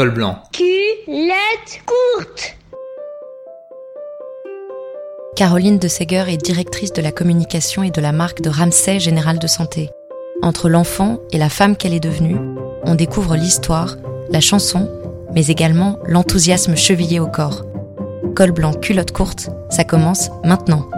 Col blanc. Culotte courte. Caroline de Seger est directrice de la communication et de la marque de Ramsay Général de Santé. Entre l'enfant et la femme qu'elle est devenue, on découvre l'histoire, la chanson, mais également l'enthousiasme chevillé au corps. Col blanc, culotte courte, ça commence maintenant.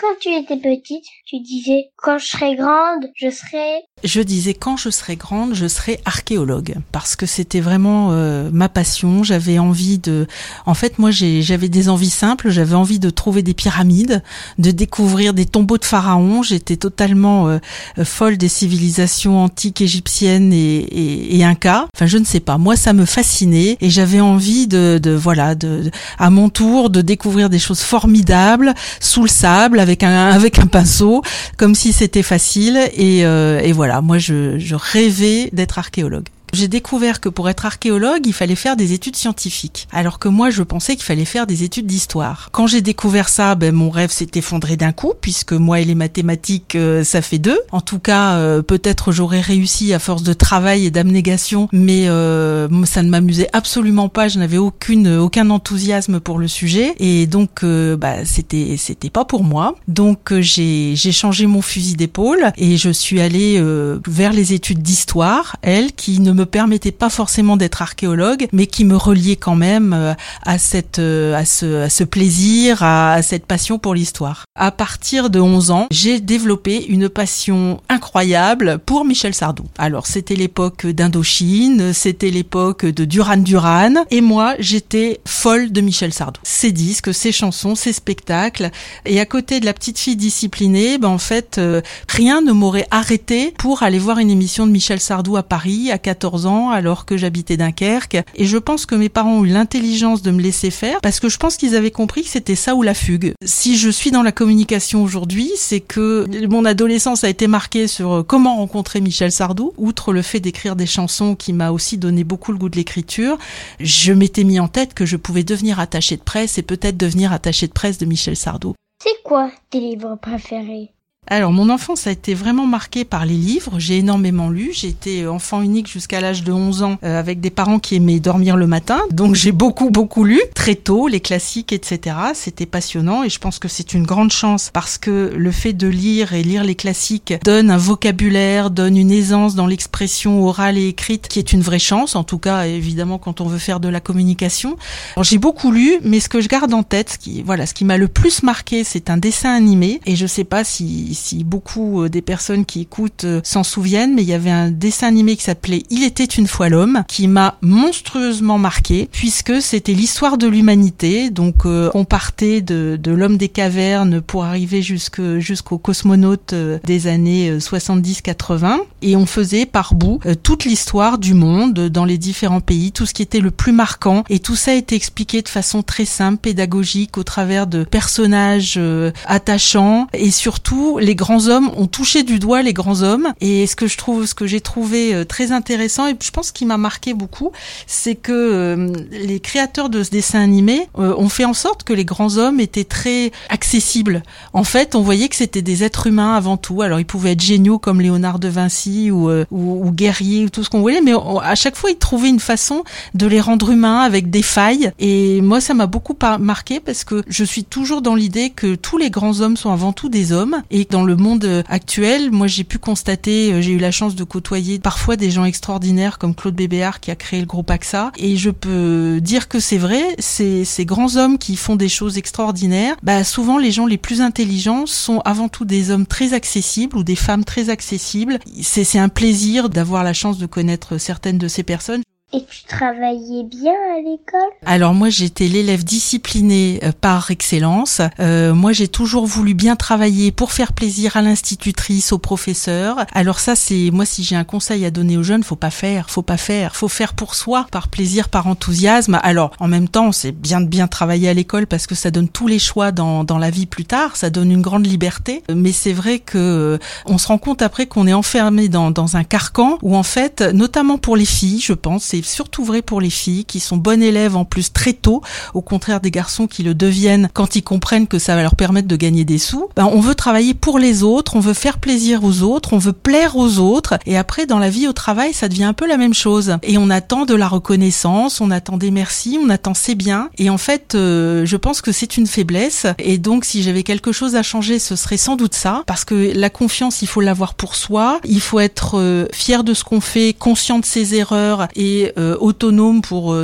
Quand tu étais petite, tu disais quand je serai grande, je serai je disais quand je serai grande, je serai archéologue parce que c'était vraiment euh, ma passion. J'avais envie de, en fait, moi j'avais des envies simples. J'avais envie de trouver des pyramides, de découvrir des tombeaux de pharaons. J'étais totalement euh, folle des civilisations antiques égyptiennes et, et, et incas. Enfin, je ne sais pas. Moi, ça me fascinait et j'avais envie de, de voilà, de, à mon tour, de découvrir des choses formidables sous le sable avec un avec un pinceau, comme si c'était facile. Et, euh, et voilà moi je, rêvais d'être archéologue. J'ai découvert que pour être archéologue, il fallait faire des études scientifiques, alors que moi je pensais qu'il fallait faire des études d'histoire. Quand j'ai découvert ça, ben mon rêve s'est effondré d'un coup, puisque moi et les mathématiques, euh, ça fait deux. En tout cas, euh, peut-être j'aurais réussi à force de travail et d'abnégation, mais euh, ça ne m'amusait absolument pas. Je n'avais aucune aucun enthousiasme pour le sujet, et donc bah c'était c'était pas pour moi. Donc j'ai j'ai changé mon fusil d'épaule et je suis allée vers les études d'histoire, elles qui ne me permettait pas forcément d'être archéologue, mais qui me reliait quand même euh, à cette, euh, à ce plaisir, à, cette passion pour l'histoire. À partir de 11 ans, j'ai développé une passion incroyable pour Michel Sardou. Alors c'était l'époque d'Indochine, c'était l'époque de Duran Duran, et moi j'étais folle de Michel Sardou. Ses disques, ses chansons, ses spectacles, et à côté de la petite fille disciplinée, ben en fait euh, rien ne m'aurait arrêté pour aller voir une émission de Michel Sardou à Paris à 14 ans alors que j'habitais Dunkerque. Et je pense que mes parents ont eu l'intelligence de me laisser faire parce que je pense qu'ils avaient compris que c'était ça ou la fugue. Si je suis dans la communication aujourd'hui, c'est que mon adolescence a été marquée sur comment rencontrer Michel Sardou. Outre le fait d'écrire des chansons qui m'a aussi donné beaucoup le goût de l'écriture, je m'étais mis en tête que je pouvais devenir attaché de presse et peut-être devenir attaché de presse de Michel Sardou. C'est quoi tes livres préférés? Alors mon enfance a été vraiment marquée par les livres, j'ai énormément lu, j'ai été enfant unique jusqu'à l'âge de 11 ans euh, avec des parents qui aimaient dormir le matin, donc j'ai beaucoup beaucoup lu, très tôt, les classiques, etc. C'était passionnant et je pense que c'est une grande chance parce que le fait de lire et lire les classiques donne un vocabulaire, donne une aisance dans l'expression orale et écrite qui est une vraie chance, en tout cas évidemment quand on veut faire de la communication. J'ai beaucoup lu, mais ce que je garde en tête, ce qui, voilà, ce qui m'a le plus marqué, c'est un dessin animé. Et je sais pas si si beaucoup euh, des personnes qui écoutent euh, s'en souviennent, mais il y avait un dessin animé qui s'appelait Il était une fois l'homme, qui m'a monstrueusement marqué, puisque c'était l'histoire de l'humanité. Donc euh, on partait de, l'homme des cavernes pour arriver jusque jusqu'aux cosmonautes des années 70-80, et on faisait par bout toute l'histoire du monde dans les différents pays, tout ce qui était le plus marquant, et tout ça a été expliqué de façon très simple, pédagogique, au travers de personnages attachants, et surtout les grands hommes ont touché du doigt les grands hommes. Et ce que je trouve, ce que j'ai trouvé euh, très intéressant et je pense qu'il m'a marqué beaucoup, c'est que euh, les créateurs de ce dessin animé euh, ont fait en sorte que les grands hommes étaient très accessibles. En fait, on voyait que c'était des êtres humains avant tout. Alors ils pouvaient être géniaux comme Léonard de Vinci ou, ou, guerriers ou tout ce qu'on voulait, mais à chaque fois ils trouvaient une façon de les rendre humains avec des failles. Et moi, ça m'a beaucoup marqué parce que je suis toujours dans l'idée que tous les grands hommes sont avant tout des hommes et dans le monde euh, actuel, moi j'ai pu constater, euh, j'ai eu la chance de côtoyer parfois des gens extraordinaires comme Claude Bébéard qui a créé le groupe AXA, et je peux dire que c'est vrai, ces, ces grands hommes qui font des choses extraordinaires, bah souvent les gens les plus intelligents sont avant tout des hommes très accessibles ou des femmes très accessibles. C'est un plaisir d'avoir la chance de connaître certaines de ces personnes. Et tu travaillais bien à l'école? Alors moi j'étais l'élève discipliné euh, par excellence. Euh, moi j'ai toujours voulu bien travailler pour faire plaisir à l'institutrice, aux professeurs. Alors ça c'est moi si j'ai un conseil à donner aux jeunes, faut pas faire, faut pas faire, faut faire pour soi, par plaisir, par enthousiasme. Alors en même temps c'est bien de bien travailler à l'école parce que ça donne tous les choix dans, dans la vie plus tard, ça donne une grande liberté. Mais c'est vrai que euh, on se rend compte après qu'on est enfermé dans, dans un carcan où en fait, notamment pour les filles, je pense, surtout vrai pour les filles qui sont bonnes élèves en plus très tôt, au contraire des garçons qui le deviennent quand ils comprennent que ça va leur permettre de gagner des sous. Ben, on veut travailler pour les autres, on veut faire plaisir aux autres, on veut plaire aux autres. Et après, dans la vie au travail, ça devient un peu la même chose. Et on attend de la reconnaissance, on attend des merci, on attend c'est bien. Et en fait, euh, je pense que c'est une faiblesse. Et donc, si j'avais quelque chose à changer, ce serait sans doute ça. Parce que la confiance, il faut l'avoir pour soi. Il faut être euh, fier de ce qu'on fait, conscient de ses erreurs et euh, autonome pour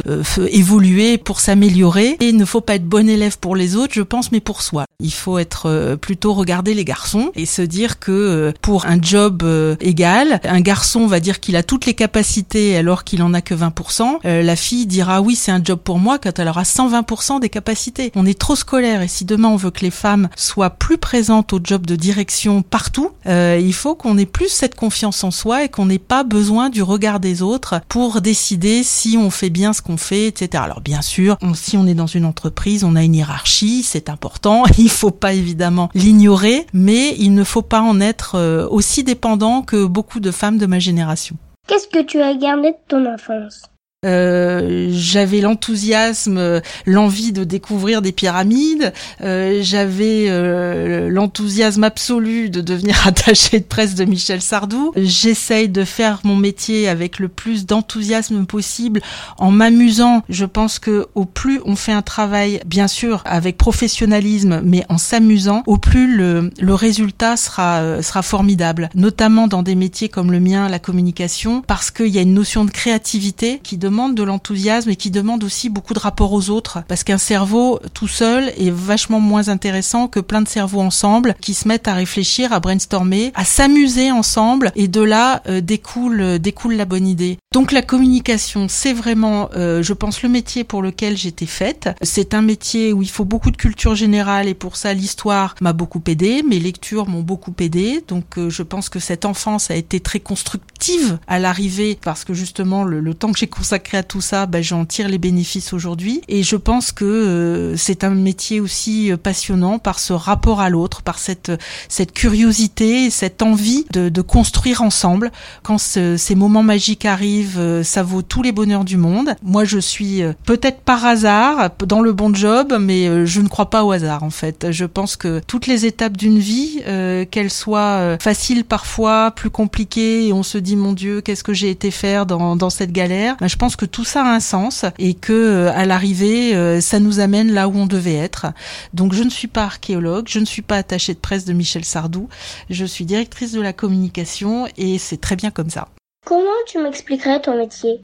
évoluer, pour s'améliorer. Et il ne faut pas être bon élève pour les autres, je pense, mais pour soi. Il faut être plutôt regarder les garçons et se dire que pour un job égal, un garçon va dire qu'il a toutes les capacités alors qu'il en a que 20%. la fille dira oui, c'est un job pour moi quand elle aura 120% des capacités. On est trop scolaire et si demain on veut que les femmes soient plus présentes au job de direction partout, euh, il faut qu'on ait plus cette confiance en soi et qu'on n'ait pas besoin du regard des autres pour décider si on fait bien ce qu'on fait, etc. Alors bien sûr, si on est dans une entreprise, on a une hiérarchie, c'est important. Il faut pas évidemment l'ignorer, mais il ne faut pas en être euh, aussi dépendant que beaucoup de femmes de ma génération. Qu'est-ce que tu as gardé de ton enfance? Euh, j'avais l'enthousiasme, l'envie de découvrir des pyramides. Euh, j'avais euh, l'enthousiasme absolu de devenir attaché de presse de Michel Sardou. J'essaye de faire mon métier avec le plus d'enthousiasme possible, en m'amusant. Je pense que au plus on fait un travail, bien sûr, avec professionnalisme, mais en s'amusant, au plus le, le résultat sera sera formidable. Notamment dans des métiers comme le mien, la communication, parce qu'il y a une notion de créativité qui demande de l'enthousiasme et qui demande aussi beaucoup de rapport aux autres. Parce qu'un cerveau tout seul est vachement moins intéressant que plein de cerveaux ensemble qui se mettent à réfléchir, à brainstormer, à s'amuser ensemble et de là euh, découle euh, découle la bonne idée. Donc la communication, c'est vraiment, euh, je pense, le métier pour lequel j'étais faite. C'est un métier où il faut beaucoup de culture générale et pour ça l'histoire m'a beaucoup aidé, mes lectures m'ont beaucoup aidé. Donc je pense que cette enfance a été très constructive à l'arrivée parce que justement le, le temps que j'ai consacré à tout ça, ben, j'en tire les bénéfices aujourd'hui. Et je pense que euh, c'est un métier aussi euh, passionnant par ce rapport à l'autre, par cette cette curiosité, cette envie de, de construire ensemble. Quand ces moments magiques arrivent, euh, ça vaut tous les bonheurs du monde. Moi, je suis peut-être par hasard dans le bon job, mais je ne crois pas au hasard en fait. Je pense que toutes les étapes d'une vie, qu'elles soient faciles parfois, plus compliquées, et on se dit mon Dieu, qu'est-ce que j'ai été faire dans, cette galère, ben, je pense que tout ça a un sens et que euh, à l'arrivée, euh, ça nous amène là où on devait être. Donc je ne suis pas archéologue, je ne suis pas attachée de presse de Michel Sardou, je suis directrice de la communication et c'est très bien comme ça. Comment tu m'expliquerais ton métier?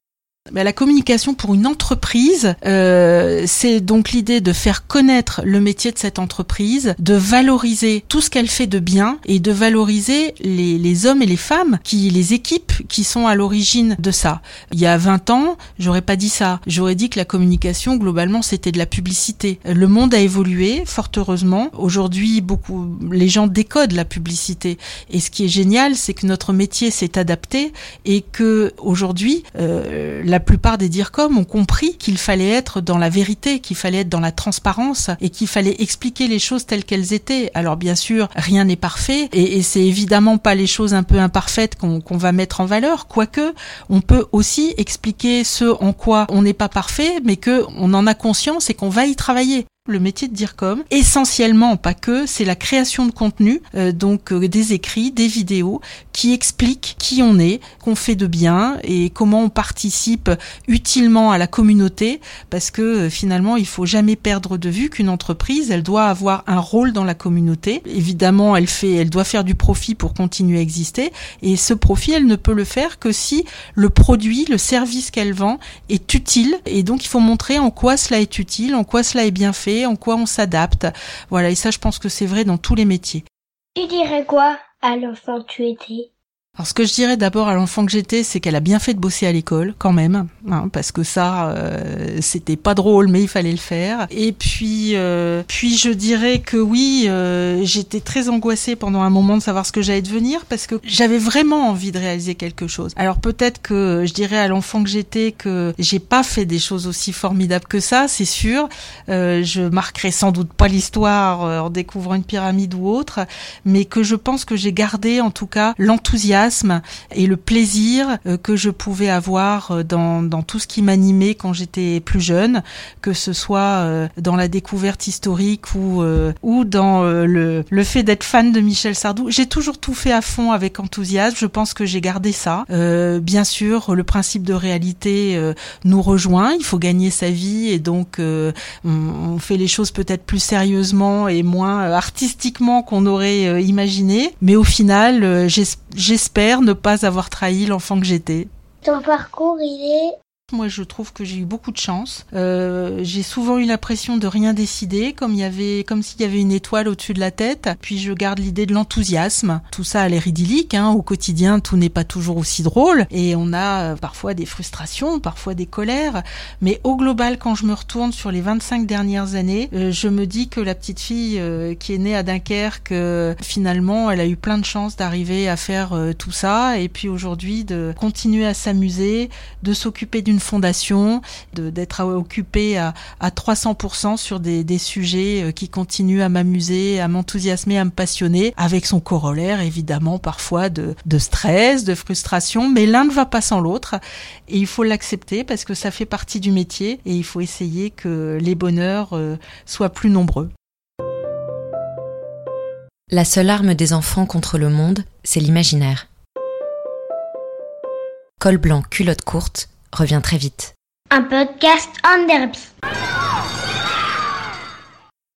La communication pour une entreprise, euh, c'est donc l'idée de faire connaître le métier de cette entreprise, de valoriser tout ce qu'elle fait de bien et de valoriser les, les, hommes et les femmes, qui, les équipes qui sont à l'origine de ça. Il y a 20 ans, j'aurais pas dit ça. J'aurais dit que la communication, globalement, c'était de la publicité. Le monde a évolué, fort heureusement. Aujourd'hui, beaucoup, les gens décodent la publicité. Et ce qui est génial, c'est que notre métier s'est adapté et que aujourd'hui, euh, la plupart des DIRCOM ont compris qu'il fallait être dans la vérité, qu'il fallait être dans la transparence et qu'il fallait expliquer les choses telles qu'elles étaient. Alors bien sûr, rien n'est parfait et, c'est évidemment pas les choses un peu imparfaites qu'on va mettre en valeur, quoique on peut aussi expliquer ce en quoi on n'est pas parfait, mais que on en a conscience et qu'on va y travailler le métier de DIRCOM. Essentiellement, pas que, c'est la création de contenu, euh, donc euh, des écrits, des vidéos, qui expliquent qui on est, qu'on fait de bien et comment on participe utilement à la communauté, parce que euh, finalement, il faut jamais perdre de vue qu'une entreprise, elle doit avoir un rôle dans la communauté. Évidemment, elle fait, elle doit faire du profit pour continuer à exister, et ce profit, elle ne peut le faire que si le produit, le service qu'elle vend est utile, et donc il faut montrer en quoi cela est utile, en quoi cela est bien fait, en quoi on s'adapte. Voilà, et ça je pense que c'est vrai dans tous les métiers. Tu dirais quoi à l'enfant que tu étais alors ce que je dirais d'abord à l'enfant que j'étais, c'est qu'elle a bien fait de bosser à l'école quand même, hein, parce que ça, euh, c'était pas drôle, mais il fallait le faire. Et puis, euh, puis je dirais que oui, euh, j'étais très angoissée pendant un moment de savoir ce que j'allais devenir, parce que j'avais vraiment envie de réaliser quelque chose. Alors peut-être que je dirais à l'enfant que j'étais que j'ai pas fait des choses aussi formidables que ça, c'est sûr. je marquerai sans doute pas l'histoire en découvrant une pyramide ou autre, mais que je pense que j'ai gardé en tout cas l'enthousiasme et le plaisir euh, que je pouvais avoir euh, dans, tout ce qui m'animait quand j'étais plus jeune, que ce soit euh, dans la découverte historique ou, ou dans le, le fait d'être fan de Michel Sardou. J'ai toujours tout fait à fond avec enthousiasme. Je pense que j'ai gardé ça. bien sûr, le principe de réalité nous rejoint. Il faut gagner sa vie et donc on, on fait les choses peut-être plus sérieusement et moins artistiquement qu'on aurait imaginé. Mais au final, euh, j'espère ne pas avoir trahi l'enfant que j'étais. Ton parcours, il est moi, je trouve que j'ai eu beaucoup de chance. Euh, j'ai souvent eu l'impression de rien décider, comme il y avait, comme s'il y avait une étoile au-dessus de la tête. Puis je garde l'idée de l'enthousiasme. Tout ça a l'air idyllique. Hein. Au quotidien, tout n'est pas toujours aussi drôle, et on a euh, parfois des frustrations, parfois des colères. Mais au global, quand je me retourne sur les 25 dernières années, euh, je me dis que la petite fille euh, qui est née à Dunkerque, finalement, elle a eu plein de chance d'arriver à faire tout ça, et puis aujourd'hui de continuer à s'amuser, de s'occuper d'une fondation, d'être occupé à, à 300% sur des, sujets euh, qui continuent à m'amuser, à m'enthousiasmer, à me passionner, avec son corollaire évidemment parfois de, de stress, de frustration, mais l'un ne va pas sans l'autre et il faut l'accepter parce que ça fait partie du métier et il faut essayer que les bonheurs euh, soient plus nombreux. La seule arme des enfants contre le monde, c'est l'imaginaire. Col blanc, culotte courte, revient très vite. Un podcast en derby.